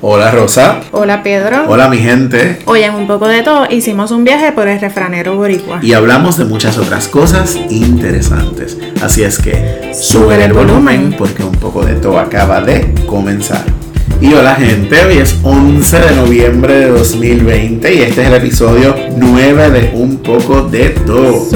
Hola Rosa. Hola Pedro. Hola mi gente. Hoy en un poco de todo hicimos un viaje por el refranero boricua. Y hablamos de muchas otras cosas interesantes. Así es que sube el volumen porque un poco de todo acaba de comenzar. Y hola gente, hoy es 11 de noviembre de 2020 y este es el episodio 9 de Un poco de todo.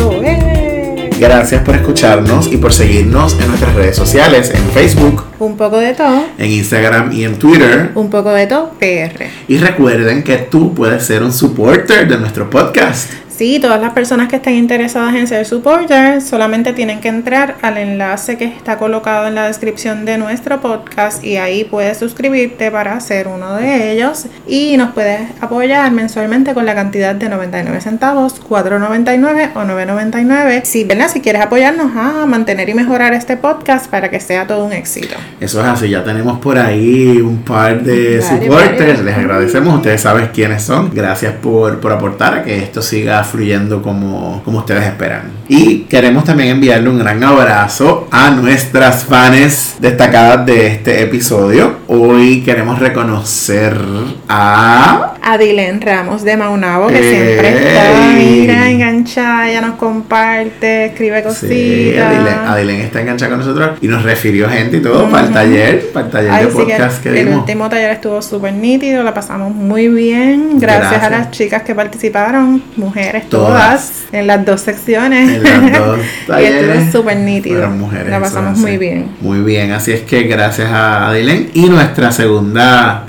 Gracias por escucharnos y por seguirnos en nuestras redes sociales, en Facebook. Un poco de todo. En Instagram y en Twitter. Un poco de todo, PR. Y recuerden que tú puedes ser un supporter de nuestro podcast. Sí, todas las personas que estén interesadas en ser supporters solamente tienen que entrar al enlace que está colocado en la descripción de nuestro podcast y ahí puedes suscribirte para ser uno de ellos y nos puedes apoyar mensualmente con la cantidad de 99 centavos, 4.99 o 9.99. Si, si quieres apoyarnos a mantener y mejorar este podcast para que sea todo un éxito. Eso es así, ya tenemos por ahí un par de supporters, les agradecemos, ustedes saben quiénes son. Gracias por, por aportar a que esto siga fluyendo como, como ustedes esperan. Y queremos también enviarle un gran abrazo a nuestras fans destacadas de este episodio. Hoy queremos reconocer a Adilen Ramos de Maunabo, que siempre está, mira, enganchada, ella nos comparte, escribe cositas. Sí, Adilen, está enganchada con nosotros y nos refirió gente y todo para el taller, para el taller de podcast que, El último taller estuvo súper nítido, la pasamos muy bien, gracias, a las chicas que participaron, mujeres todas, en las dos secciones. En las dos talleres. y estuvo súper nítido. Mujeres, la pasamos muy bien. Muy bien, así es que gracias a Adilen y nuestra segunda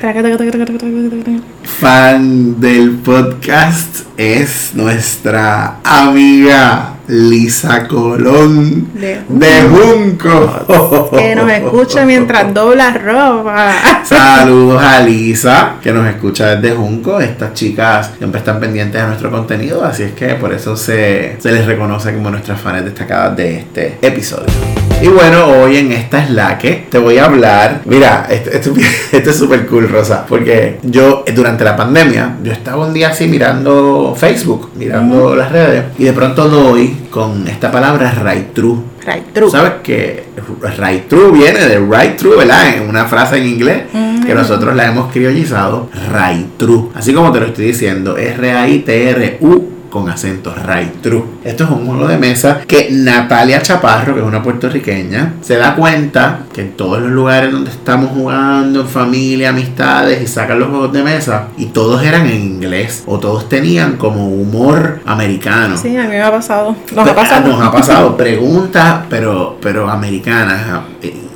fan del podcast es nuestra amiga Lisa Colón de, Junco. Que nos escucha mientras dobla ropa. Saludos a Lisa, que nos escucha desde Junco. Estas chicas siempre están pendientes de nuestro contenido, así es que por eso se, se les reconoce como nuestras fans destacadas de este episodio. Y bueno, hoy en esta es la que te voy a hablar. Mira, esto, esto, es súper cool, Rosa, porque yo durante la pandemia, yo estaba un día así mirando Facebook, mirando las redes, y de pronto doy con esta palabra right true. Right true. ¿Sabes que right true viene de right true, ¿verdad? En una frase en inglés que nosotros la hemos criollizado, right true. Así como te lo estoy diciendo, R-A-I-T-R-U con acento right true. Esto es un juego de mesa que Natalia Chaparro, que es una puertorriqueña, se da cuenta que en todos los lugares donde estamos jugando, en familia, amistades, y sacan los juegos de mesa, y todos eran en inglés, o todos tenían como humor americano. Sí, a mí me ha pasado. Nos ha pasado. Nos ha pasado preguntas, pero, pero americanas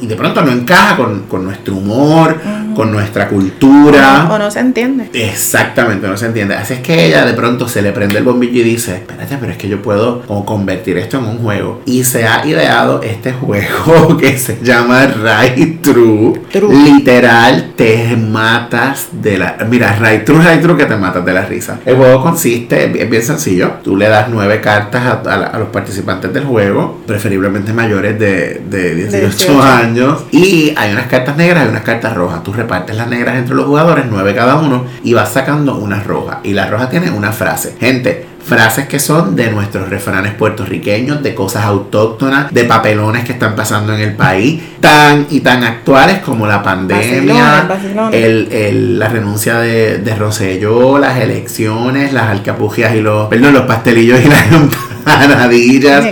y de pronto no encaja con, con nuestro humor, con nuestra cultura. O no, se entiende. Exactamente, no se entiende. Así es que ella de pronto se le prende el bombillo y dice, espérate, pero es que yo puedo como convertir esto en un juego. Y se ha ideado este juego que se llama Right True. Literal, te matas de la... Mira, Right True, Right True que te matas de la risa. El juego consiste, es bien sencillo. Tú le das nueve cartas a, los participantes del juego, preferiblemente mayores de, de 18 años y hay unas cartas negras y unas cartas rojas. Tú repartes las negras entre los jugadores, nueve cada uno, y vas sacando una roja. Y la roja tiene una frase. Gente, frases que son de nuestros refranes puertorriqueños, de cosas autóctonas, de papelones que están pasando en el país, tan y tan actuales como la pandemia, el, la renuncia de, de Rosselló, las elecciones, las alcapugias y los, perdón, los pastelillos y las empanadillas.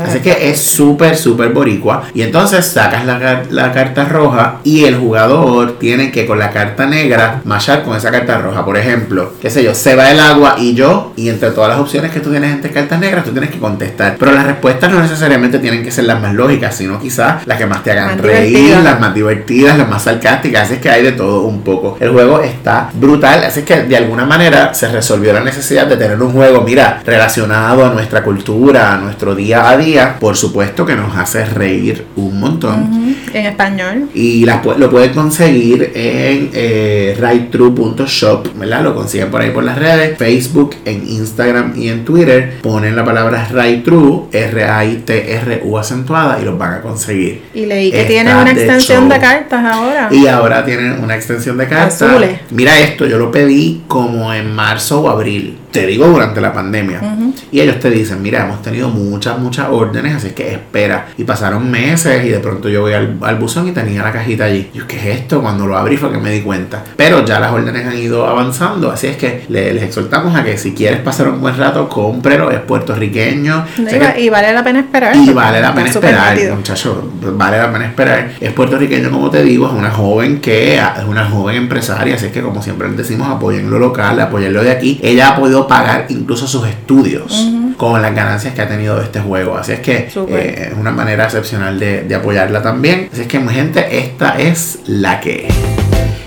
Así que es súper, súper boricua. Y entonces sacas la, la, carta roja y el jugador tiene que con la carta negra machar con esa carta roja. Por ejemplo, qué sé yo, se va el agua y yo, y entre todos las opciones que tú tienes entre cartas negras, tú tienes que contestar. Pero las respuestas no necesariamente tienen que ser las más lógicas, sino quizás las que más te hagan reír, las más divertidas, las más sarcásticas. Así es que hay de todo un poco. El juego está brutal, así que de alguna manera se resolvió la necesidad de tener un juego, mira, relacionado a nuestra cultura, a nuestro día a día. Por supuesto que nos hace reír un montón. En español. Y lo pueden conseguir en eh, ¿verdad? Lo consiguen por ahí por las redes, Facebook, en Instagram y en Twitter. Ponen la palabra Right True, R-A-I-T-R-U acentuada y los van a conseguir. Y leí que tienen una extensión de, cartas ahora. Y ahora tienen una extensión de cartas. Mira esto, yo lo pedí como en marzo o abril te digo durante la pandemia. Y ellos te dicen, mira, hemos tenido muchas, muchas órdenes, así que espera. Y pasaron meses y de pronto yo voy al, al buzón y tenía la cajita allí. Yo, ¿qué es esto? Cuando lo abrí fue que me di cuenta. Pero ya las órdenes han ido avanzando, así es que le- les exhortamos a que si quieres pasar un buen rato, cómprelo, es puertorriqueño. No, y, va- y vale la pena esperar. y vale la pena esperar, muchachos, vale la pena esperar. Es puertorriqueño, como te digo, es una joven que es una joven empresaria, así es que como siempre les decimos, apoyen lo local, apoyen lo de aquí. Ella ha podido pagar incluso sus estudios con las ganancias que ha tenido de este juego, así es que eh, es una manera excepcional de, de apoyarla también. Así es que, gente, esta es la que es.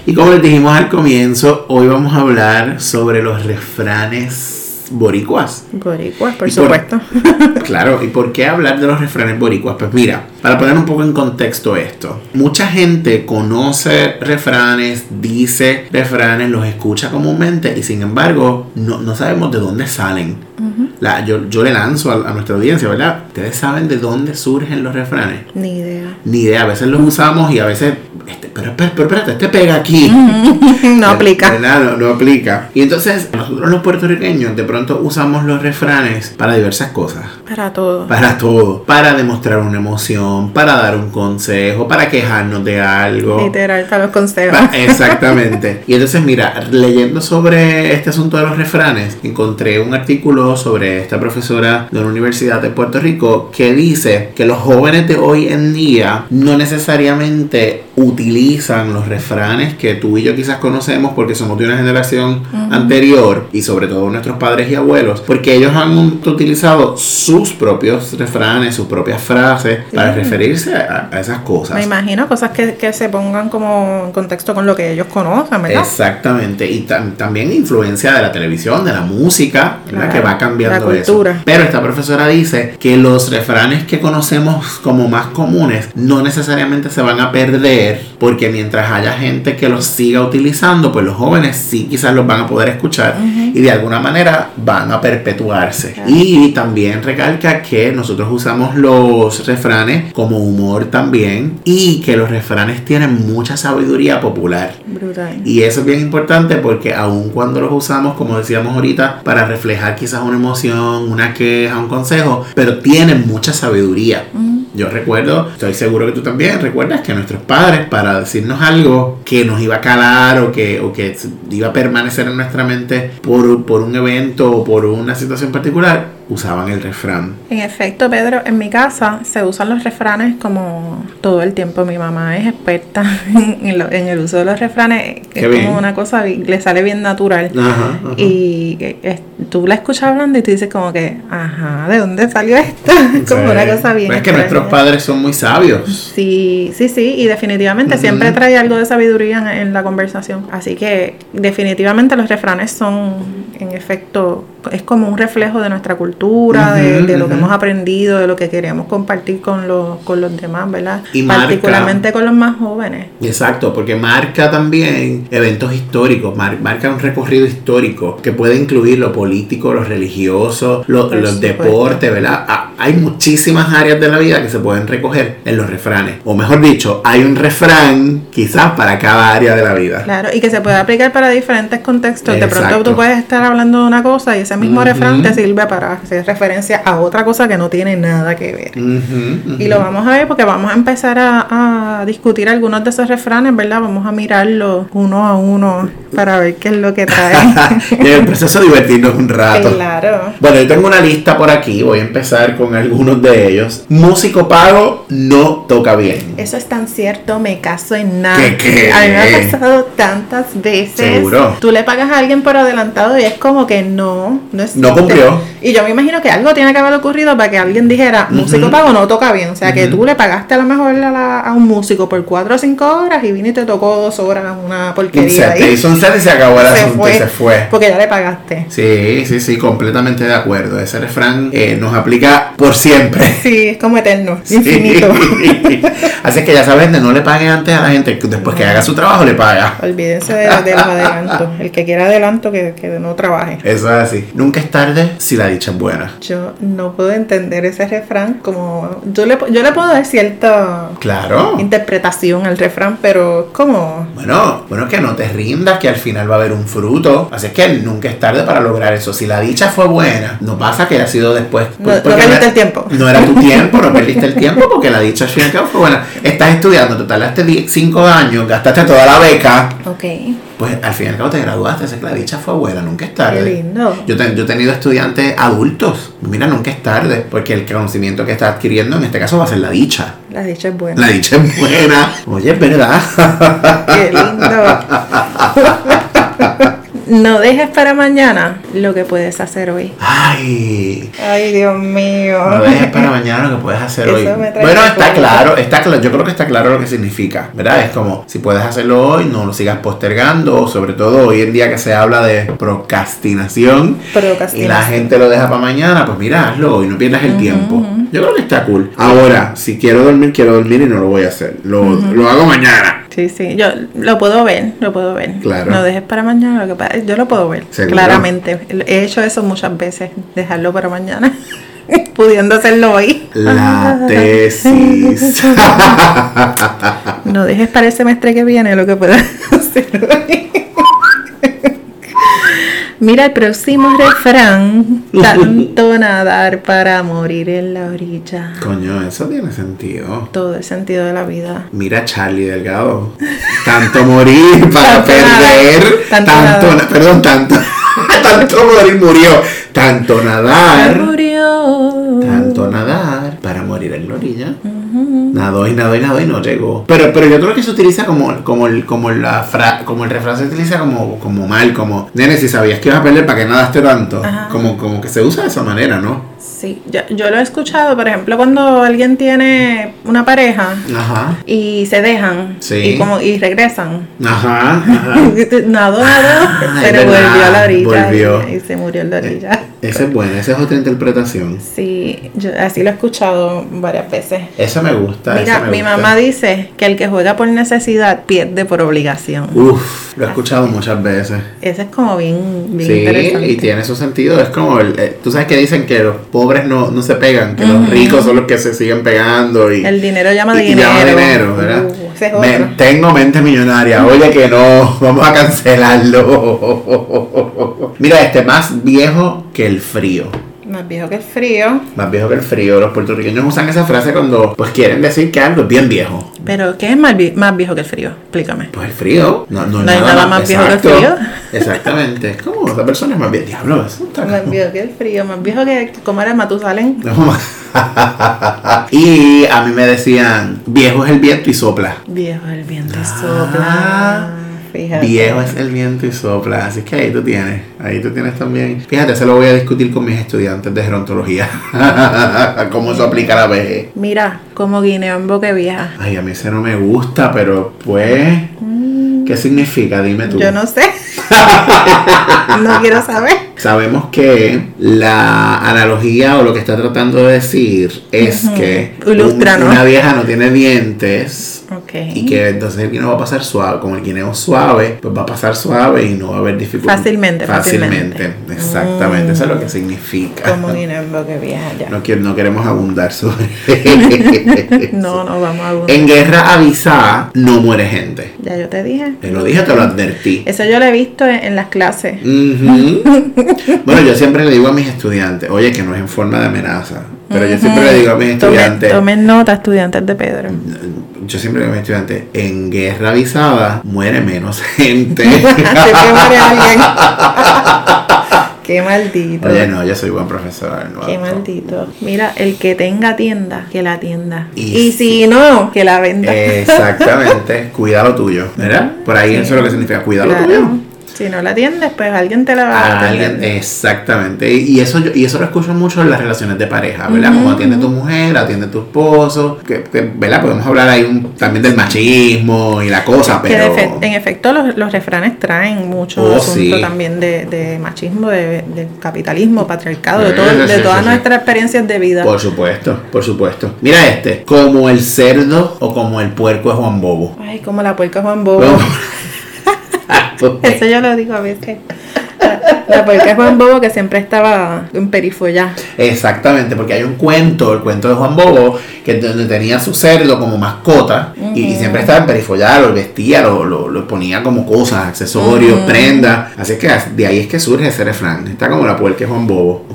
Y como les dijimos al comienzo, hoy vamos a hablar sobre los refranes boricuas. Boricuas, por Y por- supuesto. Claro, ¿y por qué hablar de los refranes boricuas? Pues mira, para poner un poco en contexto esto, mucha gente conoce refranes, dice refranes, los escucha comúnmente y sin embargo no, no sabemos de dónde salen. La- yo, yo le lanzo a, a nuestra audiencia, ¿verdad? ¿Ustedes saben de dónde surgen los refranes? Ni idea. Ni idea, a veces los usamos y a veces, este, pero, pero, pero espérate, este pega aquí. no aplica. No, no aplica. Y entonces, nosotros los puertorriqueños de pronto usamos los refranes para diversas cosas. Para todo. Para todo. Para demostrar una emoción, para dar un consejo, para quejarnos de algo. Literal, para los consejos. Pa- Exactamente. Y entonces, mira, leyendo sobre este asunto de los refranes, encontré un artículo sobre esta profesora de una universidad de Puerto Rico que dice que los jóvenes de hoy en día no necesariamente utilizan los refranes que tú y yo quizás conocemos porque somos de una generación anterior y sobre todo nuestros padres y abuelos, porque ellos han utilizado sus propios refranes, sus propias frases para referirse a, a esas cosas. Me imagino cosas que, que se pongan como en contexto con lo que ellos conocen, ¿verdad? Exactamente, y tam- también influencia de la televisión, de la música. Claro, que va cambiando la eso. cultura. Pero esta profesora dice que los refranes que conocemos como más comunes no necesariamente se van a perder, porque mientras haya gente que los siga utilizando, pues los jóvenes sí quizás los van a poder escuchar y de alguna manera van a perpetuarse. Claro. Y también recalca que nosotros usamos los refranes como humor también y que los refranes tienen mucha sabiduría popular. Brutal. Y eso es bien importante porque aun cuando los usamos, como decíamos ahorita, para reflejar quizás una emoción, una queja, un consejo, pero tienen mucha sabiduría. Yo recuerdo, estoy seguro que tú también recuerdas que nuestros padres para decirnos algo que nos iba a calar o que, o que iba a permanecer en nuestra mente por, por un evento o por una situación particular, usaban el refrán. En efecto, Pedro, en mi casa se usan los refranes como todo el tiempo. Mi mamá es experta en, lo- en el uso de los refranes. Qué es bien. como una cosa, le sale bien natural. Ajá, ajá. Y eh, es- tú la escuchas hablando y tú dices como que, ajá, ¿de dónde salió esto? como Sí. una cosa bien. Es que nuestros padres son muy sabios. Sí, sí, sí, y definitivamente siempre trae algo de sabiduría en, en la conversación. Así que definitivamente los refranes son, en efecto, es como un reflejo de nuestra cultura, de, lo que hemos aprendido, de lo que queremos compartir con los, con los demás, ¿verdad? Y marca. Particularmente con los más jóvenes. Exacto, porque marca también eventos históricos, mar- marca un recorrido histórico que puede incluir lo político, lo religioso, lo- los deportes, ¿verdad? Ah, hay muchísimas áreas de la vida que se pueden recoger en los refranes. O mejor dicho, hay un refrán quizás para cada área de la vida. Claro, y que se puede aplicar para diferentes contextos. De pronto tú puedes estar hablando de una cosa y ese mismo Ujú. refrán te sirve para hacer referencia a otra cosa que no tiene nada que ver. Y lo vamos a ver porque vamos a empezar a, a discutir algunos de esos refranes, ¿verdad? Vamos a mirarlos uno a uno para ver qué es lo que trae. y en el proceso divertirnos un rato. claro. Bueno, yo tengo una lista por aquí, voy a empezar con algunos de ellos. Músico pago no toca bien. Eso es tan cierto, me caso en nada. ¿Qué, qué? A mí me ha pasado tantas veces. Seguro. Tú le pagas a alguien por adelantado y es como que no, no cumplió. Y yo me imagino que algo tiene que haber ocurrido para que alguien dijera, músico pago no toca bien. O sea, que tú le pagaste a lo mejor a, la- a un músico por cuatro o cinco horas y vino y te tocó dos horas una Un porquería te hizo un set y se acabó el se asunto fue, y se fue. Porque ya le pagaste. Sí, sí, sí, completamente de acuerdo. Ese refrán eh, nos aplica por siempre. Sí, es como eterno, Sí. infinito. Así que ya sabes, no le pague antes a la gente, después que haga su trabajo le paga. Olvídense de, de los adelantos. El que quiera adelanto, que, que no trabaje. Eso es así. Nunca es tarde si la dicha es buena. Yo no puedo entender ese refrán como... Yo le, yo le puedo dar cierta Claro. interpretación al refrán, pero como... Bueno, bueno, que no te rindas, que al final va a haber un fruto. Así es que nunca es tarde para lograr eso. Si la dicha fue buena, no pasa que ha sido después. No, no perdiste el tiempo. No era tu tiempo, no perdiste el tiempo porque la dicha al fin y al cabo fue buena. Estás estudiando, te tardaste 5 años, gastaste toda la beca. Ok. Pues al fin y al cabo te graduaste, la dicha fue buena, nunca es tarde. Qué lindo. Yo, te- yo he tenido estudiantes adultos. Mira, nunca es tarde, porque el conocimiento que estás adquiriendo en este caso va a ser la dicha. La dicha es buena. La dicha es buena. Oye, es verdad. Qué lindo. no dejes para mañana lo que puedes hacer hoy. Ay, Ay, Dios mío. no dejes para mañana lo que puedes hacer Eso hoy. me trae Bueno, está claro, está claro, yo creo que está claro lo que significa, ¿verdad? Es como, si puedes hacerlo hoy, no lo sigas postergando, sobre todo hoy en día que se habla de procrastinación. Procrastinación. Y la gente lo deja para mañana, pues mira, hazlo hoy, no pierdas el tiempo. Yo creo que está cool. Ahora, si quiero dormir, quiero dormir y no lo voy a hacer. Lo, lo hago mañana. Sí, sí, yo lo puedo ver, lo puedo ver. Claro. No dejes para mañana lo que pasa. Yo lo puedo ver, ¿Seguro? claramente. He hecho eso muchas veces, dejarlo para mañana, pudiendo hacerlo hoy. La tesis. No dejes para el semestre que viene lo que puedas hacer hoy. Mira el próximo refrán. Tanto nadar para morir en la orilla. Coño, eso tiene sentido. Todo el sentido de la vida. Mira Charlie Delgado. Tanto morir para Tanto perder. nadar. Tanto Tanto, nadar. na- perdón, tanto. tanto morir murió. Tanto nadar. Murió. Tanto nadar para morir en la orilla. Nadó y nadó y nadó y no llegó. Pero, pero yo creo que se utiliza como, como, el, como, la fra- como el refrán se utiliza como, como mal, como, nene, si sabías que ibas a perder, ¿para qué nadaste tanto? Ajá. Como, como que se usa de esa manera, ¿no? Sí, yo, yo lo he escuchado, por ejemplo, cuando alguien tiene una pareja Ajá. y se dejan Sí. y como y regresan. Ajá. ajá. Nadó, nadó, Ah, pero volvió a la orilla volvió. Y, y se murió en la orilla. Esa es buena, esa es otra interpretación. Sí, yo así lo he escuchado varias veces. Eso me gusta. Mira, me mi gusta. mamá dice que el que juega por necesidad pierde por obligación. Uf, lo he escuchado muchas veces. Eso es como bien, bien Sí, interesante. y tiene su sentido. Es como, el, eh, tú sabes que dicen que los pobres no, no se pegan, que los ricos son los que se siguen pegando. Y, El dinero llama y- y dinero. llama dinero, ¿verdad? Uh, Me- tengo mente millonaria. Oye, que no, vamos a cancelarlo. Mira, este más viejo que el frío. Más viejo que el frío. Más viejo que el frío. Los puertorriqueños usan esa frase cuando pues quieren decir que algo es bien viejo. Pero, ¿qué es más, vi- más viejo que el frío? Explícame. Pues el frío. No, no, No hay nada más viejo que el frío. Exactamente. Es como esa persona es más bien. Diablo, eso está Más viejo que el frío, más viejo que como era Matusalén. No. y a mí me decían, viejo es el viento y sopla. Viejo el viento y Ah, sopla. Fíjate. Viejo es el viento y sopla. Así que ahí tú tienes. Ahí tú tienes también. Fíjate, se lo voy a discutir con mis estudiantes de gerontología. Cómo eso aplica la vejez. Mira, como guineo en boca vieja. Ay, a mí ese no me gusta, pero pues. ¿Qué significa? Dime tú. Yo no sé. no quiero saber. Sabemos que la analogía o lo que está tratando de decir es que un- una vieja no tiene dientes y que entonces el guineo va a pasar suave. Como el guineo suave, pues va a pasar suave y no va a haber dificultad. Fácilmente, fácilmente. Exactamente, eso es lo que significa. Como guineo en boca vieja, ya. No, no queremos abundar sobre No, no vamos a abundar. En guerra avisada no muere gente. Ya yo te dije. Te lo dije, te lo advertí. Eso yo lo he visto en, en las clases. Ujú. Bueno, yo siempre le digo a mis estudiantes, oye, que no es en forma de amenaza, pero yo siempre le digo a mis estudiantes, tomen nota, estudiantes de Pedro. yo siempre le digo a mis estudiantes, en guerra avisada muere menos gente. Siempre muere alguien. Qué maldito. oye, no, yo soy buen profesor. no, Qué maldito. Mira, el que tenga tienda, que la tienda. Y Y, si no, que la venda. Exactamente, cuida lo tuyo, ¿verdad? Por ahí eso es lo que significa, cuida lo tuyo. Si no la atiendes, pues alguien te la va a A alguien, exactamente. Y eso y eso lo escucho mucho en las relaciones de pareja, ¿verdad? Como atiende tu mujer, atiende tu esposo, que, que, ¿verdad? Podemos hablar ahí un- también del machismo y la cosa, Que pero... en efecto los, los refranes traen mucho Oh, asunto sí. también de, de machismo, de, de capitalismo, patriarcado, de, todo, de todas nuestras experiencias de vida. Por supuesto, por supuesto. Mira este, como el cerdo o como el puerco es Juan Bobo. Ay, como la puerca Juan Bobo. Eso yo lo digo a veces. La puerca es Juan Bobo que siempre estaba en perifollá. Exactamente, porque hay un cuento, el cuento de Juan Bobo, que donde tenía su cerdo como mascota y, y siempre estaba en perifollar, lo vestía, lo, lo, lo ponía como cosas, accesorios, prendas. Así que de ahí es que surge ese refrán. Está como la puerca de Juan Bobo,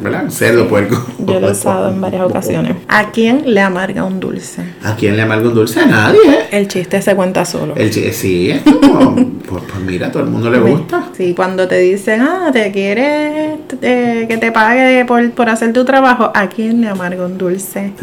¿verdad? Cerdo, puerco. Yo lo he usado en varias ocasiones. ¿A quién le amarga un dulce? ¿A quién le amarga un dulce? A nadie. El chiste se cuenta solo. El chi- sí, es como, pues, pues mira, a todo el mundo le gusta. Sí, cuando te dicen, ah, te quieres eh, que te pague por, por hacer tu trabajo, ¿a quién le amarga un dulce?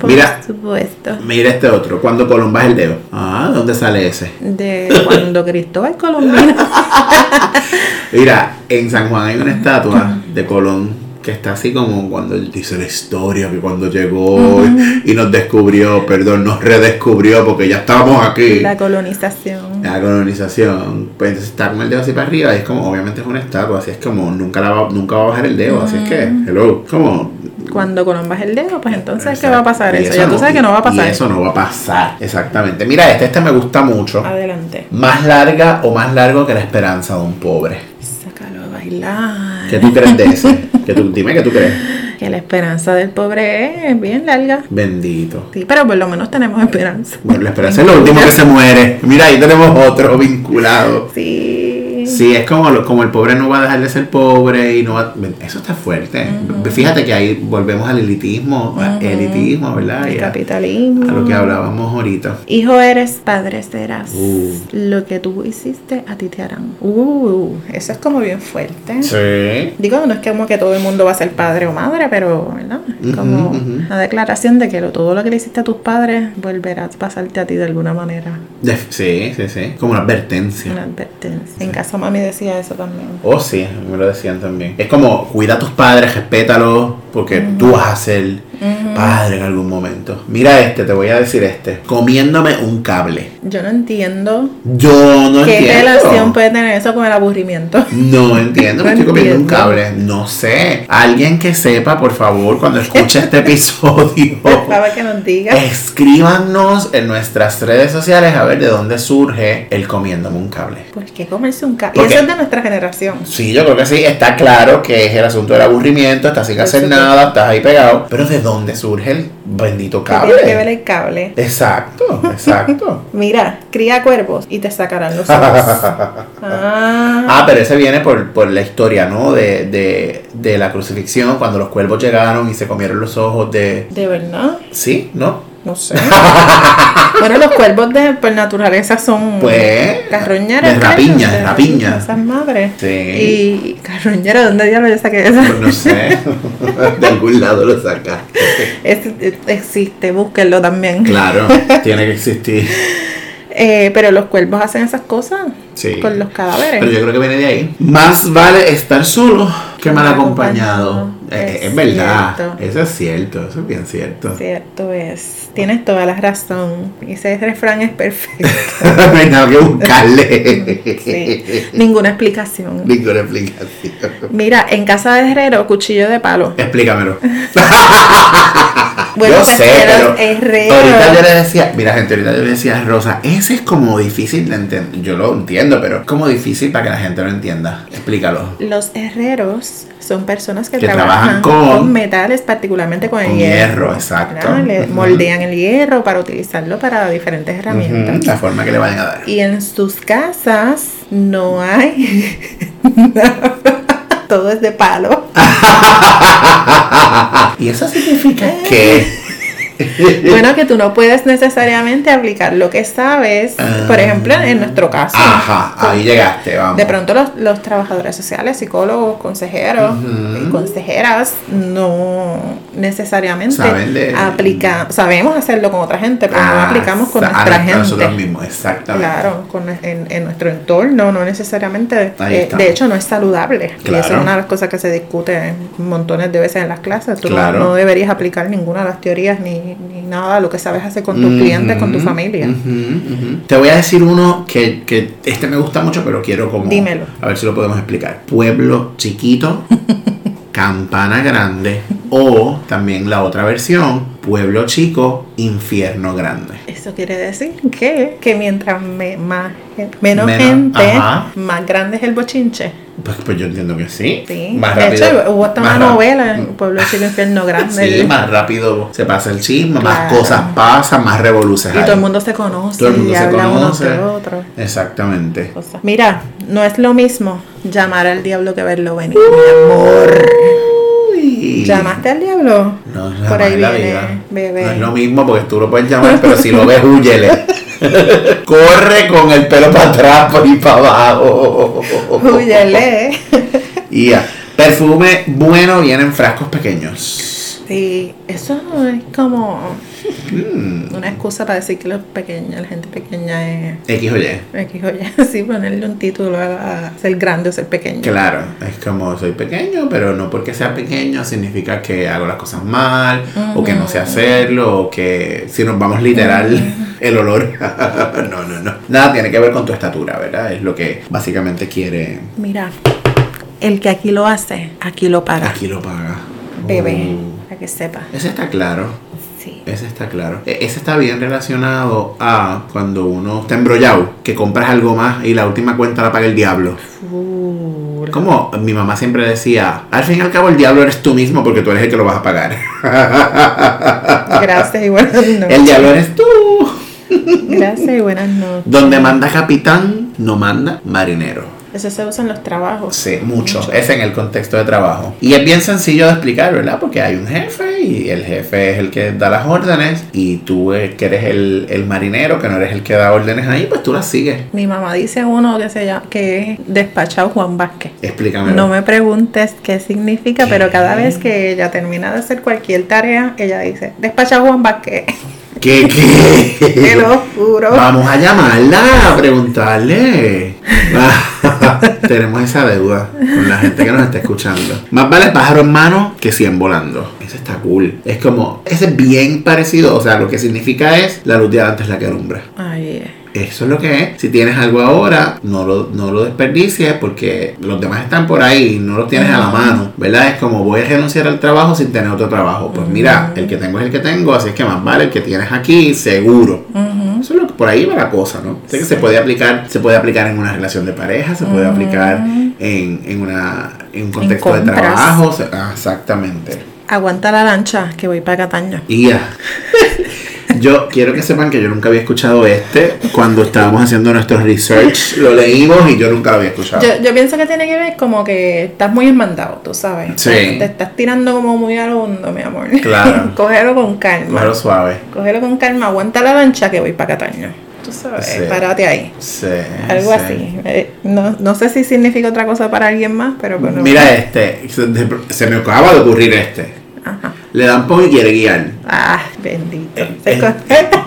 por Mira. supuesto. Mira este otro, cuando Colón baja el dedo. Ah, ¿dónde sale ese? De cuando Cristóbal Colón vino. Mira, en San Juan hay una estatua de Colón que está así como cuando él dice la historia, que cuando llegó y nos descubrió, perdón, nos redescubrió porque ya estábamos aquí. La colonización. La colonización, pues entonces está con el dedo así para arriba y es como, obviamente es una estatua, así es como nunca, la va, nunca va a bajar el dedo, así es que, hello, como... Cuando Colón baja el dedo, pues entonces, ¿qué va a pasar Y eso? Ya tú sabes que no va a pasar. Y eso no va a pasar, exactamente. Mira, este, este me gusta mucho. Adelante. Más larga o más largo que la esperanza de un pobre. Sácalo a bailar. ¿Qué tú crees de ese? ¿Qué tú, dime qué tú crees. Que la esperanza del pobre es bien larga. Bendito. Sí, pero por lo menos tenemos esperanza. Bueno, la esperanza es lo último que se muere. Mira, ahí tenemos otro vinculado. Sí. Sí, es como, lo- como el pobre no va a dejar de ser pobre y no va... Eso está fuerte. Fíjate que ahí volvemos al elitismo, elitismo, ¿verdad? El Y capitalismo. a lo que hablábamos ahorita. Hijo eres, padre serás. Uh. Lo que tú hiciste, a ti te harán. Uh, eso es como bien fuerte. Sí. Digo, no es como que todo el mundo va a ser padre o madre, pero, ¿verdad? Es como una declaración de que lo- todo lo que le hiciste a tus padres volverá a pasarte a ti de alguna manera. Sí, sí, sí. Como una advertencia. Una advertencia. En mami decía eso también. Oh, sí, me lo decían también. Es como, cuida a tus padres, respétalos, porque tú vas a ser padre en algún momento. Mira este, te voy a decir este. Comiéndome un cable. Yo no entiendo Yo no qué entiendo. relación puede tener eso con el aburrimiento. No entiendo, me No estoy comiendo un cable. No sé. Alguien que sepa, por favor, cuando escuche este episodio, Para que nos diga. escríbanos en nuestras redes sociales a ver de dónde surge el comiéndome un cable. ¿Por qué comerse un cable? Y eso es de nuestra generación. Sí, yo creo que sí, está claro que es el asunto del aburrimiento, estás sin Por hacer nada, estás ahí pegado. Pero ¿de dónde surge el bendito ¿Qué tiene que ver cable? el cable? Exacto, exacto. Mira, cría cuervos y te sacarán los ojos. ah, Ah, pero ese viene por, por la historia, ¿no? De, de, de la crucifixión, cuando los cuervos llegaron y se comieron los ojos de... ¿De verdad? ¿Sí? ¿No? No sé. bueno, los cuervos de por naturaleza son Pues, carroñeras. de rapiña, de rapiña. Esas madres. Sí. Y carroñera, ¿dónde diablos yo saqué esa? Pues no sé. de algún lado lo sacaste. Es- existe, búsquenlo también. Claro, tiene que existir. Eh, pero los cuervos hacen esas cosas Sí. con los cadáveres. Pero yo creo que viene de ahí. Más vale estar solo que mal acompañado. acompañado. Eh, Es, Es verdad. cierto. Eso es cierto. Eso es bien cierto. Cierto es. Tienes toda la razón. Ese refrán es perfecto. no hay nada que buscarle. Sí. Ninguna explicación. Ninguna explicación. Mira, en casa de herrero, cuchillo de palo. Explícamelo. Bueno, yo sé, pero ahorita yo le decía, mira gente, ahorita yo le decía a Rosa, ese es como difícil de entender. Yo lo entiendo, pero es como difícil para que la gente lo entienda. Explícalo. Los herreros son personas que, Que trabajan, trabajan con- con, metales, particularmente con el hierro. hierro, exacto. ¿verdad? Le moldean el hierro para utilizarlo para diferentes herramientas. La forma que le vayan a dar. Y en sus casas no hay nada. Todo es de palo. ¿Y eso significa que Bueno, que tú no puedes necesariamente aplicar lo que sabes. Por ejemplo, en nuestro caso. Ajá, ahí llegaste, vamos. De pronto los, los trabajadores sociales, psicólogos, consejeros y consejeras no necesariamente Saben de- aplican, sabemos hacerlo con otra gente, pero no Ah, aplicamos con a nuestra nosotros gente. mismos, exactamente. Claro, con, en, en nuestro entorno, no necesariamente. Eh, de hecho, no es saludable. Y Claro. eso es una de las cosas que se discute montones de veces en las clases. Tú no- Claro. no, deberías aplicar ninguna de las teorías ni, ni nada de lo que sabes hacer con tus clientes, con tu familia. Te voy a decir uno que, que este me gusta mucho, pero quiero como. Dímelo. A ver si lo podemos explicar. Pueblo chiquito, campana grande, O también la otra versión, pueblo chico, infierno grande. Eso quiere decir que, que mientras me- más, menos, Menos, gente, ajá. más grande es el bochinche. Pues, pues yo entiendo que sí. Sí. Más de rápido. hecho, hubo hasta una novela en Pueblo Chico Infierno Grande. Sí, más rápido se pasa el chisme, más cosas pasan, más revoluciones y hay. todo el mundo se conoce Todo el mundo y se habla conoce. uno de otro. Exactamente. Mira, no es lo mismo llamar al diablo que verlo venir, mi amor. Uy. ¿Llamaste al diablo? No, Por ahí la viene, vida. bebé. No es lo mismo porque tú lo puedes llamar, pero si lo ves, huyele. Corre con el pelo para atrás y para abajo. Huyele. Perfume bueno viene en frascos pequeños. Sí, eso es como Mm, una excusa para decir que los pequeños, la gente pequeña es X o Y. X o Y. Sí, ponerle un título a, a ser grande o ser pequeño. Claro, es como soy pequeño, pero no porque sea pequeño significa que hago las cosas mal, o que no sé hacerlo, o que si nos vamos literal, el olor. no, no, no. Nada tiene que ver con tu estatura, ¿verdad? Es lo que básicamente quiere. Mira, el que aquí lo hace, aquí lo paga. Aquí lo paga. Bebé, Oh. para que sepa. Ese está claro. Ese está claro. E- Ese está bien relacionado a cuando uno está embrollado, que compras algo más y la última cuenta la paga el diablo. Como mi mamá siempre decía, al fin y al cabo el diablo eres tú mismo porque tú eres el que lo vas a pagar. Gracias y buenas noches. el diablo eres tú. Gracias y buenas noches. Donde manda capitán, no manda marinero. Eso se usa en los trabajos. Sí, mucho. Es en el contexto de trabajo. Y es bien sencillo de explicar, ¿verdad? Porque hay un jefe y el jefe es el que da las órdenes y tú eh, que eres el, el marinero, que no eres el que da órdenes ahí, pues tú las sigues. Mi mamá dice uno que se llama, que es despachado Juan Vázquez. Explícame. No me preguntes qué significa, pero cada vez que ella termina de hacer cualquier tarea, ella dice, despachado Juan Vázquez. ¿Qué, qué? Te lo juro. Vamos a llamarla a preguntarle. Tenemos esa deuda con la gente que nos está escuchando. Más vale pájaro en mano que 100 volando. Eso está cool. Es como, ese es bien parecido. O sea, lo que significa es la luz de adelante es la que alumbra. Ay. Eso es lo que es. Si tienes algo ahora, no lo, no lo desperdicies porque los demás están por ahí y no los tienes a la mano. ¿Verdad? Es como voy a renunciar al trabajo sin tener otro trabajo. Pues mira, el que tengo es el que tengo, así es que más vale el que tienes aquí, seguro. Eso es lo que por ahí va la cosa, ¿no? Sé que se puede aplicar, se puede aplicar en una relación de pareja, se puede aplicar en, en una en un contexto de trabajo. ah, exactamente. Aguanta la lancha que voy para Cataño. Y ya. Yo quiero que sepan que yo nunca había escuchado este. Cuando estábamos haciendo nuestro research, lo leímos y yo nunca lo había escuchado. Yo, yo pienso que tiene que ver como que estás muy esmandado, tú sabes. Sí. Te estás tirando como muy al hondo, mi amor. Claro. Cógelo con calma. Cógelo suave. Cógelo con calma, aguanta la lancha que voy para Cataño. Tú sabes, Sí. párate ahí. Sí, Algo sí. así. Eh, no, no sé si significa otra cosa para alguien más, pero bueno. Mira este. Se me acaba de ocurrir este. Le dan pon y quiere guiar. Ah, bendito. Es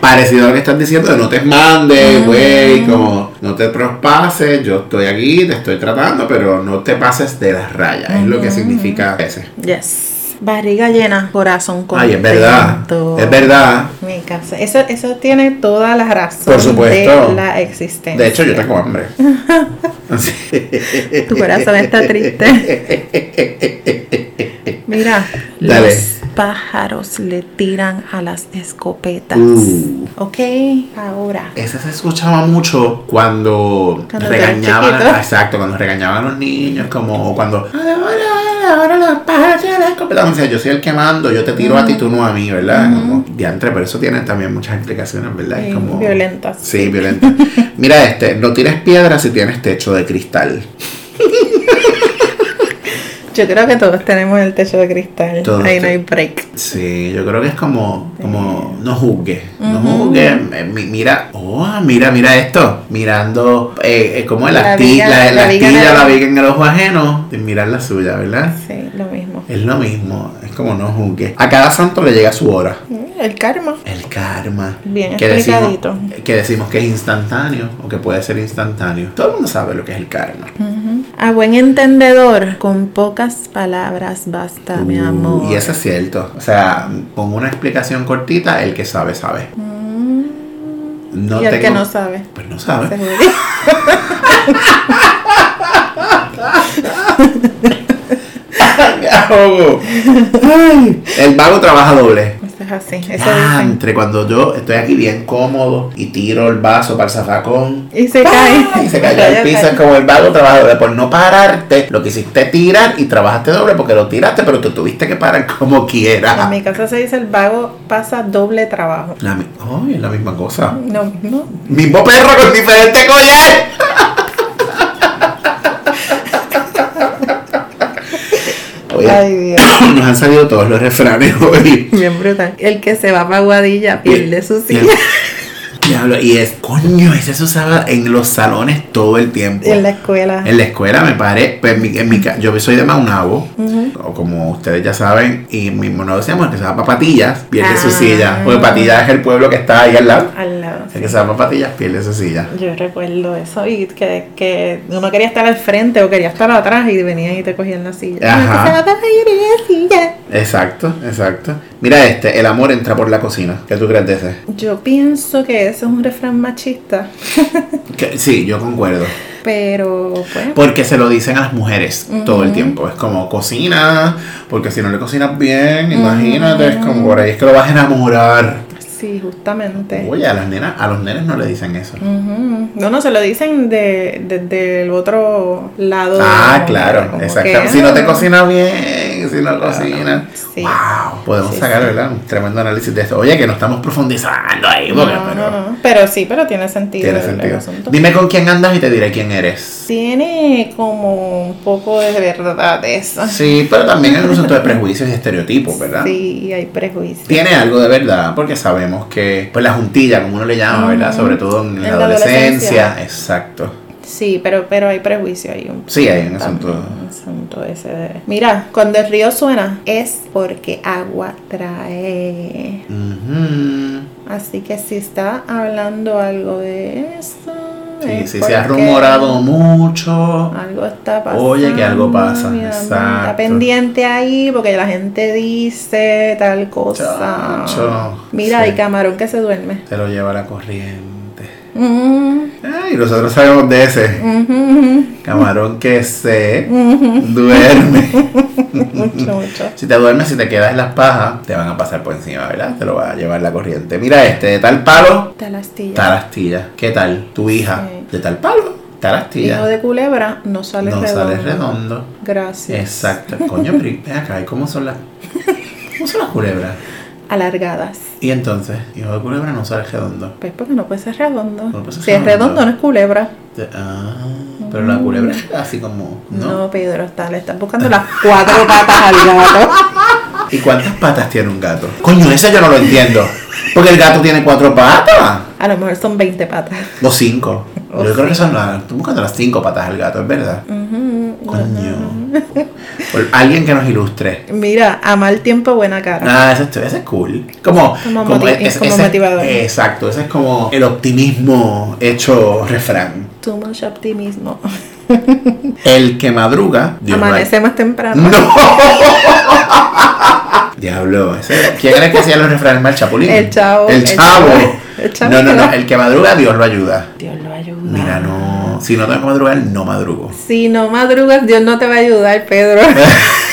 parecido a lo que estás diciendo de no te mandes, güey, como no te traspases, yo estoy aquí, te estoy tratando, pero no te pases de las rayas, es lo que significa ese. Yes. Barriga llena, corazón contento. Ay, es verdad, es verdad. Mi casa. Eso, eso tiene toda la razón Por supuesto. de la existencia. De hecho, yo tengo hambre. Tu corazón está triste. Mira, Dale. los pájaros le tiran a las escopetas. Uh. Ok, ahora. Ese se escuchaba mucho cuando, Cuando regañaban, exacto, cuando regañaban a los niños, como cuando ahora, ahora los pájaros tiran la escopeta. O sea, yo soy el que mando, yo te tiro a ti, tú no a mí, ¿verdad? Como diantre, pero eso tiene también muchas implicaciones, ¿verdad? Sí, como violentas. Sí, violenta. Mira este, no tires piedras si tienes techo de cristal. Yo creo que todos tenemos el techo de cristal. Todos Ahí no hay break. Sí, yo creo que es como, como no juzgue, no juzgue, eh, mi- mira, oh, mira, mira esto, mirando eh, eh, como la, La viga- la, la viga en el- la viga en el ojo ajeno, de mirar la suya, ¿verdad? Sí, lo mismo. Es lo mismo, como no juzgue. A cada santo le llega su hora. Mm, El karma. El karma. Bien que decimos, explicadito. que decimos que es instantáneo o que puede ser instantáneo. Todo el mundo sabe lo que es el karma. A buen entendedor, con pocas palabras basta, mi Uh, amor. Y eso es cierto. O sea, con una explicación cortita, el que sabe, sabe. No Mm. y el que no sabe. Pues no sabe. Ay, el vago trabaja doble. Eso es así. Eso. Ah, entre cuando yo estoy aquí bien cómodo y tiro el vaso para el zafacón. Y se cae. Y se cayó al piso, es como el vago trabaja doble. Por no pararte, lo que hiciste tirar y trabajaste doble porque lo tiraste, pero tú tuviste que parar como En quiera. mi casa se dice el vago pasa doble trabajo. La, ay, es la misma cosa. No, no. Mismo perro con diferente collar. Oye, Ay, Dios. nos han salido todos los refranes hoy. Bien brutal. El que se va para Guadilla pierde su silla. Diablo, y es, coño, ese se usaba en los salones todo el tiempo. En la escuela. En la escuela me paré, pues en mi, en mi yo soy de Maunabo, o como ustedes ya saben, y mi mono decíamos el que se para Patillas, pierde su Ah. silla. Porque Patillas es el pueblo que está ahí al lado. Al lado. El que se para Patillas pierde su silla. Yo recuerdo eso y que, que uno quería estar al frente o quería estar atrás y venían y te cogían la silla. Ajá. La silla. Exacto, exacto. Mira este, el amor entra por la cocina. ¿Qué tú crees de ese? Yo pienso que eso es un refrán machista, Que- sí, yo concuerdo. Pero pues Porque se lo dicen a las mujeres todo el tiempo. Es como cocina, porque si no le cocinas bien, imagínate, es como por ahí es que lo vas a enamorar. sí, justamente. Oye, a las nenas, a los nenes no le dicen eso. No, no, se lo dicen de, desde el otro lado. Ah, claro, exacto. que, Si no te ah, si no cocinas. Sí. Wow, podemos Sí, sacar, sí. ¿verdad? Un tremendo análisis de esto. Oye, que no estamos profundizando ahí, porque, pero no. Pero sí, pero tiene sentido. tiene sentido. asunto. Dime con quién andas y te diré quién eres. Tiene como un poco de verdad eso. Sí, pero también hay un asunto de prejuicios y estereotipos, ¿verdad? Sí, hay prejuicios. Tiene algo de verdad, porque sabemos que, pues la juntilla, como uno le llama, ¿verdad? Sobre todo en, la, En la adolescencia. adolescencia. Exacto. Sí, pero, pero hay prejuicio ahí. Un Sí, hay un asunto. un asunto ese de... Mira, cuando el río suena es porque agua trae. Ujú. Así que si está hablando algo de eso... Sí, sí, se ha rumorado mucho. Algo está pasando. Oye, que algo pasa, mi amor. exacto. Está pendiente ahí porque la gente dice tal cosa. Chacho, Mira, sí. hay camarón que se duerme. Se lo lleva la corriente. Mm, Ay, nosotros sabemos de ese. Camarón que se duerme. mucho, mucho. Si te duermes, si te quedas en las pajas, te van a pasar por encima, ¿verdad? Te lo va a llevar la corriente. Mira este, de tal palo, Tal astilla. tal astilla. ¿Qué tal? Tu hija, Sí. de tal palo, tal astilla. Hijo de culebra no sale no redondo. sale redondo. Gracias. Exacto. Coño, pero acá, ¿y cómo son las, cómo son las culebras? Alargadas. Y entonces, hijo de culebra no sale redondo. Pues porque no puede ser redondo. No puede ser si es redondo. no es culebra. Ah, pero la culebra es así como, No, ¿no? Pedro, está, le están buscando las cuatro patas al gato. ¿Y cuántas patas tiene un gato? Coño, ese yo no lo entiendo. Porque el gato tiene cuatro patas. A lo mejor son 20 patas. O cinco. O Yo creo que son las. Estoy buscando las cinco patas del gato, es verdad. Ujú. Coño. Por alguien que nos ilustre. Mira, a mal tiempo, buena cara. Ah, ese, es- ese es cool. Como, Como moti- como motivador. Exacto, ese es como el optimismo hecho refrán. Too much optimismo. El que madruga. Dios Amanece más temprano. ¡No! Diablo, ese- ¿quién era que hacía los refranes mal? Chapulín. El chavo, El el chavo. chavo, el chavo no, no, no. El que madruga, Dios lo ayuda. Dios lo ayuda. Mira, no. Si no tengo que madrugar, no madrugo. Si no madrugas, Dios no te va a ayudar, Pedro.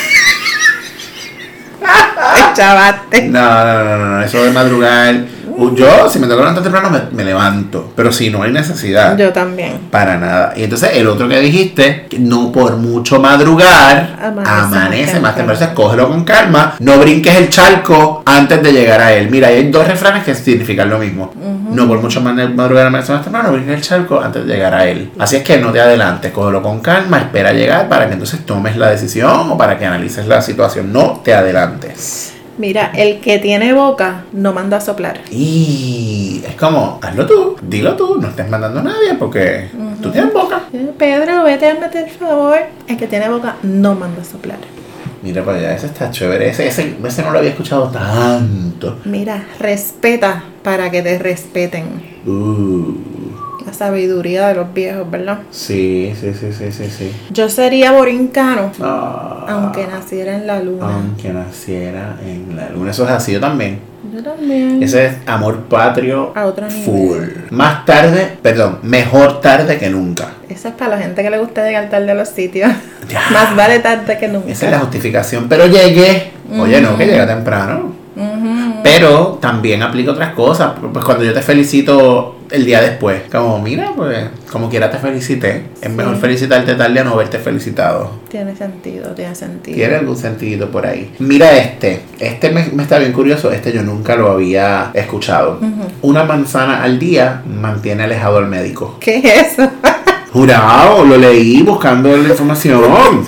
Te chavaste. No, no, no, no, no, eso de madrugar. uh, Yo, si me tengo que levantar temprano, me, me levanto. Pero si no hay necesidad. Yo también. Para nada. Y entonces el otro que dijiste, que no por mucho madrugar, Amanece amanece, más temprano. Entonces cógelo con calma, no brinques el charco antes de llegar a él. Mira, hay dos refranes que significan lo mismo. No por mucho madrugar, amanece más temprano, no brinques el charco antes de llegar a él. Así es que no te adelantes, cógelo con calma, espera llegar para que entonces tomes la decisión o para que analices la situación. No te adelantes. Mira, el que tiene boca no manda a soplar. Y es como, hazlo tú, dilo tú, no estés mandando a nadie porque tú tienes boca. Pedro, vete a meter el favor. El que tiene boca no manda a soplar. Mira para allá, ese está chévere. Ese, ese, ese no lo había escuchado tanto. Mira, respeta para que te respeten. Uh, La sabiduría de los viejos, ¿verdad? sí, sí, sí, sí, sí, sí. Yo sería borincano, Ah, aunque naciera en la luna. aunque naciera en la luna. Eso es así, yo también. Yo también. Ese es amor patrio A otro nivel. full. Más tarde, perdón, mejor tarde que nunca. Eso es para la gente que le gusta llegar tarde a los sitios. Ya. Más vale tarde que nunca. Esa es la justificación. Pero llegué. Oye, no, que llega temprano. Ujú. Pero también aplica otras cosas. Pues cuando yo te felicito el día después, como mira, pues como quiera te felicité. Es mejor felicitarte tarde a no haberte felicitado. Tiene sentido, tiene sentido. Tiene algún sentido por ahí. Mira este. Este me, me está bien curioso. Este yo nunca lo había escuchado. Una manzana al día mantiene alejado al médico. ¿Qué es eso? Jurado, lo leí buscando la información.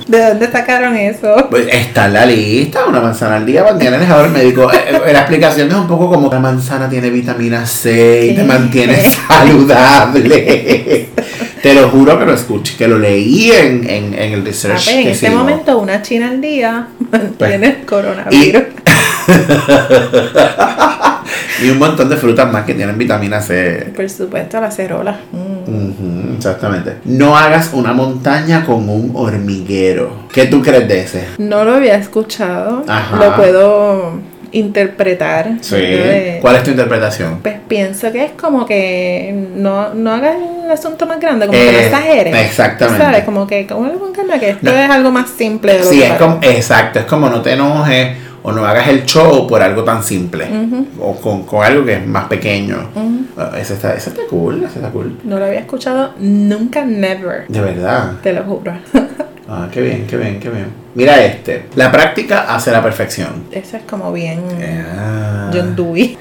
¿De dónde sacaron eso? Pues está en la lista, una manzana al día mantiene alejado al médico. Eh, eh, la explicación es un poco como la manzana tiene vitamina C y te mantiene saludable. Te lo juro que lo escuché, que lo leí en, en, en el research ver, en que este hicimos. momento una china al día mantiene Pues, el coronavirus. Y un montón de frutas más que tienen vitamina C. Por supuesto, la cerola. Mm. Exactamente. No hagas una montaña con un hormiguero. ¿Qué tú crees de ese? No lo había escuchado. Ajá. Lo puedo interpretar. Sí. ¿Cuál es tu interpretación? Pues pienso que es como que no, no hagas el asunto más grande, como que no Eh, exageres. exactamente. ¿Sabes? Como que, como que esto No. es algo más simple de lo Sí, que es como, exacto, es como no te enojes o no hagas el show por algo tan simple. O con, con algo que es más pequeño. Ah, ese, está, está cool, está cool. No lo había escuchado nunca, never. De verdad. Te lo juro. Ah, qué bien, qué bien, qué bien. Mira este. La práctica hace la perfección. Eso es como bien Ah. John Dewey.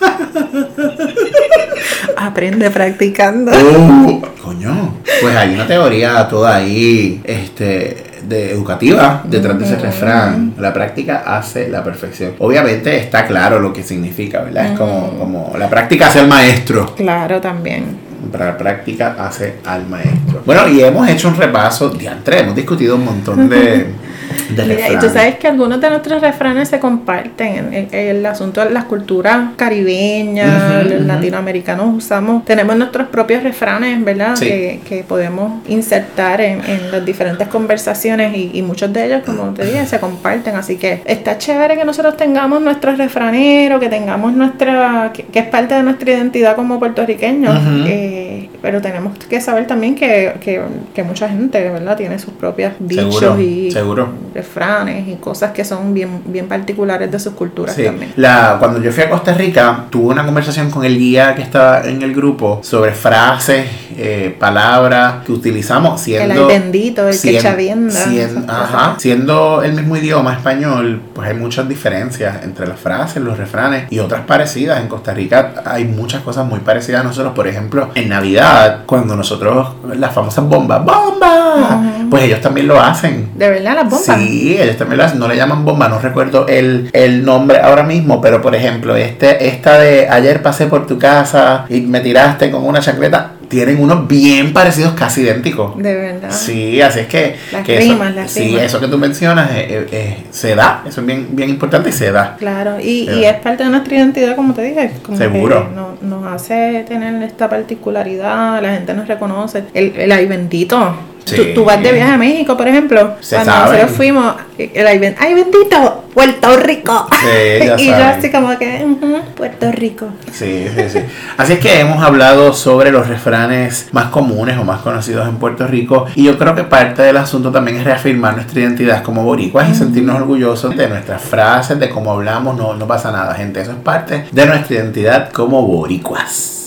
Aprende practicando. Uh, coño, pues hay una teoría toda ahí, este, de educativa detrás de ese refrán. La práctica hace la perfección. Obviamente está claro lo que significa, ¿verdad? Es como, como la práctica hace al maestro. Claro, también. La práctica hace al maestro. Bueno, y hemos hecho un repaso de hemos discutido un montón de Mira, y tú sabes que algunos de nuestros refranes se comparten. En, en el asunto de las culturas caribeñas, Ujú, los latinoamericanos usamos, tenemos nuestros propios refranes, ¿verdad? Sí. Que, que podemos insertar en, en las diferentes conversaciones y, y muchos de ellos, como te dije, se comparten. Así que está chévere que nosotros tengamos nuestros refraneros, que tengamos nuestra, que, que es parte de nuestra identidad como puertorriqueños. Eh, pero tenemos que saber también que, que, que mucha gente, ¿verdad? Tiene sus propias dichos Seguro, y seguro. refranes y cosas que son bien, bien particulares de sus culturas Sí. también. La, cuando yo fui a Costa Rica, tuve una conversación con el guía que estaba en el grupo sobre frases, eh, palabras que utilizamos siendo... el bendito, el que sien- chavienda. sien- esas cosas. ajá, siendo el mismo idioma español, pues hay muchas diferencias entre las frases, los refranes y otras parecidas. En Costa Rica hay muchas cosas muy parecidas a nosotros. Por ejemplo, en Navidad, cuando nosotros, las famosas bombas, ¡bomba! Pues ellos también lo hacen. De verdad, las bombas. Sí, ellos también lo hacen, no le llaman bomba, no recuerdo el, el nombre ahora mismo, pero por ejemplo, este, esta de ayer pasé por tu casa y me tiraste con una chancleta, tienen unos bien parecidos, casi idénticos. De verdad. Sí, así es que, Las que rimas, eso, las sí, rimas. eso que tú mencionas eh, eh, eh, se da, eso es bien, bien importante y se da. Claro, y, y es parte de nuestra identidad, como te dije. Como Seguro. que no- nos hace tener esta particularidad, la gente nos reconoce. El, el ay bendito. Sí. Tú, tú vas de viaje a México, por ejemplo. Se cuando saben. nosotros fuimos, el ay, ben- ay bendito, Puerto Rico. Sí, ya y yo así como que, "Ujú, Puerto Rico. Sí, sí, sí. Así es que hemos hablado sobre los refranes más comunes o más conocidos en Puerto Rico y yo creo que parte del asunto también es reafirmar nuestra identidad como boricuas y sentirnos orgullosos de nuestras frases, de cómo hablamos, no, no pasa nada, gente, eso es parte de nuestra identidad como boricuas.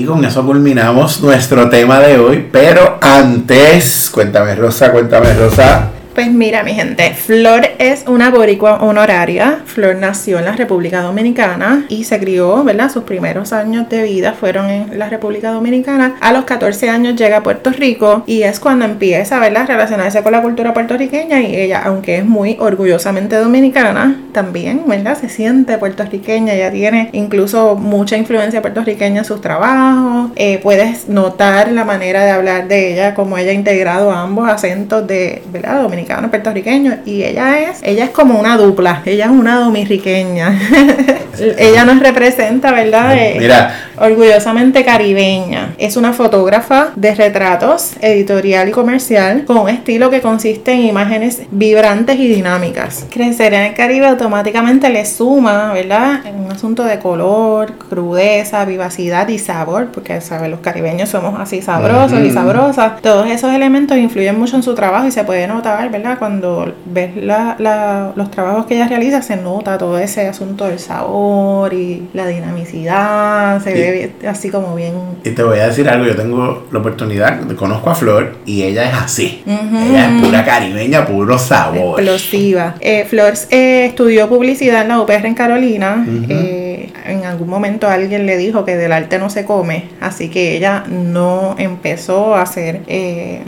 Y con eso culminamos nuestro tema de hoy, pero antes, cuéntame Rosa, cuéntame Rosa. Pues mira, mi gente, Flor es una boricua honoraria. Flor nació en la República Dominicana y se crió, ¿verdad? Sus primeros años de vida fueron en la República Dominicana. A los 14 años llega a Puerto Rico y es cuando empieza, ¿verdad? Relacionarse con la cultura puertorriqueña y ella, aunque es muy orgullosamente dominicana, también, ¿verdad? Se siente puertorriqueña, ella tiene incluso mucha influencia puertorriqueña en sus trabajos. Eh, puedes notar la manera de hablar de ella, como ella ha integrado ambos acentos de, ¿verdad? Dominicana dominicano, puertorriqueño, y ella es, ella es como una dupla, ella es una dominiqueña. ella nos representa, ¿verdad? Eh, Mira. Orgullosamente caribeña. Es una fotógrafa de retratos, editorial y comercial, con un estilo que consiste en imágenes vibrantes y dinámicas. Crecer en el Caribe automáticamente le suma, ¿verdad? En un asunto de color, crudeza, vivacidad y sabor, porque ¿sabes? los caribeños somos así sabrosos y sabrosas. Todos esos elementos influyen mucho en su trabajo y se puede notar, ¿verdad? Cuando ves la- la- los trabajos que ella realiza, se nota todo ese asunto del sabor y la dinamicidad, se Y- ve así como bien... Y te voy a decir algo, yo tengo la oportunidad, conozco a Flor y ella es así. Ella es pura caribeña, puro sabor. explosiva. Eh, Flores eh, estudió publicidad en la UPR en Carolina. Eh, en algún momento alguien le dijo que del arte no se come, así que ella no empezó a hacer eh,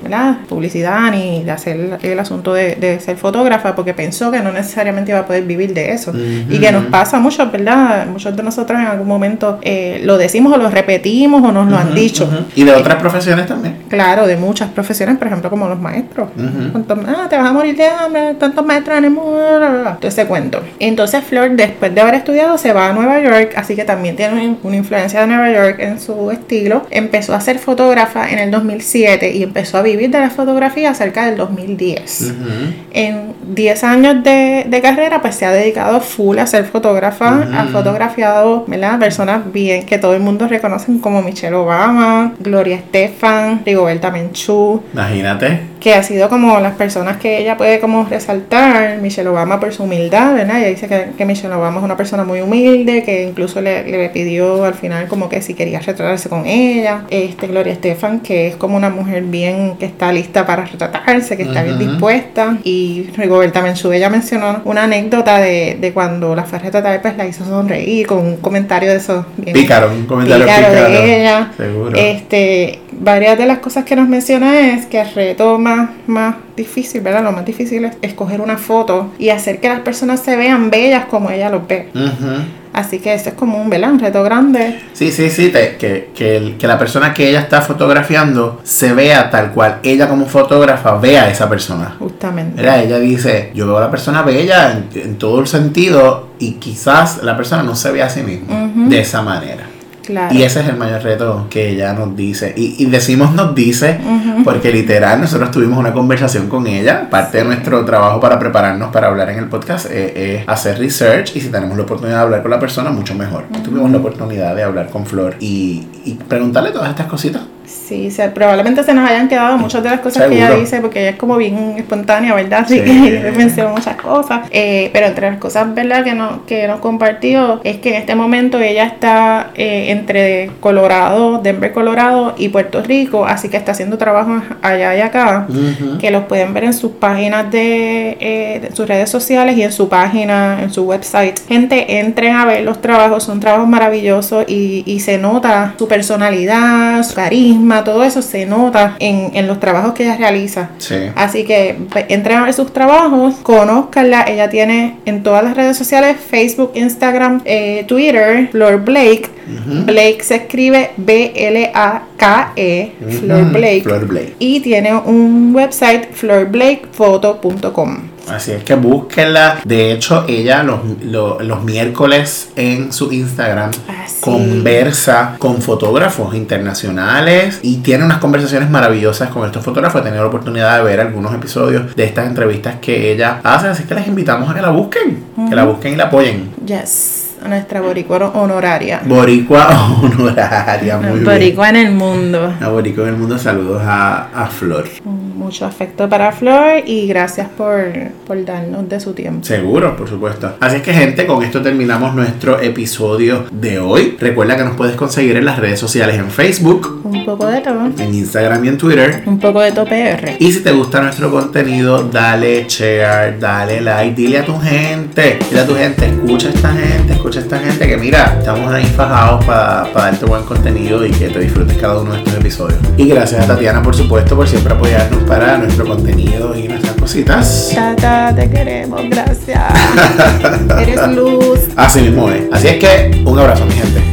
publicidad ni de hacer el asunto de, de ser fotógrafa porque pensó que no necesariamente iba a poder vivir de eso. Y que nos pasa mucho, ¿verdad? Muchos de nosotros en algún momento eh, lo decimos o lo repetimos o nos lo han dicho. Y de otras profesiones también. Claro, de muchas profesiones, por ejemplo, como los maestros. Ah, te vas a morir de hambre, tantos maestros en el mundo, bla, bla, bla. todo ese cuento. Entonces Flor, después de haber estudiado, se va a Nueva York, así que también tiene una- influencia de Nueva York en su estilo. Empezó a ser fotógrafa en el 2007 y empezó a vivir de la fotografía cerca del 2010. Ujú. En 10 años de, de carrera, pues se ha dedicado full a ser fotógrafa. Ha fotografiado, ¿verdad? Personas bien que todo el mundo reconocen como Michelle Obama, Gloria Estefan, Rigoberta Menchú, Imagínate. Que ha sido como las personas que ella puede como resaltar. Michelle Obama por su humildad, ¿verdad? Ella dice que, que Michelle Obama es una persona muy humilde, que incluso le, le pidió al final como que si quería retratarse con ella. Este, Gloria Estefan, que es como una mujer bien que está lista para retratarse, que está bien dispuesta. Y Rigoberta Menchú, ella mencionó una anécdota de, de cuando la fue a retratar, pues la hizo sonreír con un comentario de esos bien Pícaro, un comentario pícaro pícaro. de ella. Seguro. Este, varias de las cosas que nos menciona es que el reto más, más difícil, ¿verdad? Lo más difícil es escoger una foto y hacer que las personas se vean bellas como ella los ve. Así que eso es como un, ¿verdad? Un reto grande. Sí, sí, sí, te- que, que, el- que la persona que ella está fotografiando se vea tal cual ella como fotógrafa vea a esa persona. Justamente. ¿Verdad? Ella dice, yo veo a la persona bella en, en todo el sentido y quizás la persona no se ve a sí misma de esa manera. Claro. Y ese es el mayor reto que ella nos dice. Y, y decimos nos dice porque literal nosotros tuvimos una conversación con ella. Parte de nuestro trabajo para prepararnos para hablar en el podcast eh, es hacer research y si tenemos la oportunidad de hablar con la persona, mucho mejor. Tuvimos la oportunidad de hablar con Flor y, y preguntarle todas estas cositas. Sí, se- probablemente se nos hayan quedado muchas de las cosas que ella dice, porque ella es como bien espontánea, ¿verdad? Así Sí. que mencionó muchas cosas. Eh, pero entre las cosas, ¿verdad? Que, no, que nos compartió es que en este momento ella está eh, entre Colorado, Denver, Colorado y Puerto Rico, así que está haciendo trabajos allá y acá. Que los pueden ver en sus páginas de, eh, de sus redes sociales y en su página, en su website. Gente, entren a ver los trabajos, son trabajos maravillosos y, y se nota su personalidad, su carisma, todo eso se nota en, en los trabajos que ella realiza. Sí. Así que ve- entren a ver sus trabajos, conózcanla. Ella tiene en todas las redes sociales, Facebook, Instagram, eh, Twitter, Flor Blake. Blake se escribe B-L-A-K-E, Flor. Blake. Flor Blake. Y tiene un website, florblakefoto.com. Así es que búsquenla. De hecho, ella los, los, los miércoles en su Instagram. Conversa con fotógrafos internacionales y tiene unas conversaciones maravillosas con estos fotógrafos. He tenido la oportunidad de ver algunos episodios de estas entrevistas que ella hace, así que les invitamos a que la busquen, que la busquen y la apoyen. Yes, nuestra boricua honoraria. Boricua honoraria, muy bien. boricua en el mundo. A Boricua en el mundo, saludos a, a Flor. Mucho afecto para Flor y gracias por, por darnos de su tiempo. Seguro, por supuesto. Así es que gente, con esto terminamos nuestro episodio de hoy. Recuerda que nos puedes conseguir en las redes sociales en Facebook, Un poco de todo. en Instagram y en Twitter. Un poco de tope R. Y si te gusta nuestro contenido, dale share, dale like, dile a tu gente, dile a tu gente, escucha a esta gente, escucha a esta gente que mira, estamos ahí fajados para darte buen contenido y que te disfrutes cada uno de estos episodios. Y gracias a Tatiana, por supuesto, por siempre apoyarnos para nuestro contenido y nuestras cositas. Tata, te queremos, gracias. Eres luz. Así mismo es. Así es que un abrazo, mi gente.